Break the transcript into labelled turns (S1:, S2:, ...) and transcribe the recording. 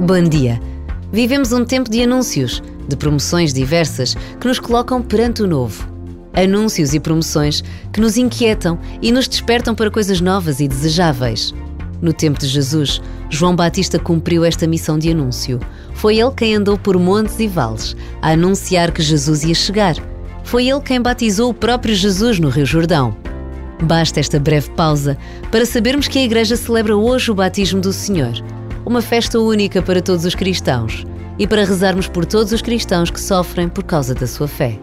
S1: Bom dia. Vivemos um tempo de anúncios, de promoções diversas que nos colocam perante o novo. Anúncios e promoções que nos inquietam e nos despertam para coisas novas e desejáveis. No tempo de Jesus, João Batista cumpriu esta missão de anúncio. Foi ele quem andou por montes e vales a anunciar que Jesus ia chegar. Foi ele quem batizou o próprio Jesus no Rio Jordão. Basta esta breve pausa para sabermos que a Igreja celebra hoje o batismo do Senhor, uma festa única para todos os cristãos, e para rezarmos por todos os cristãos que sofrem por causa da sua fé.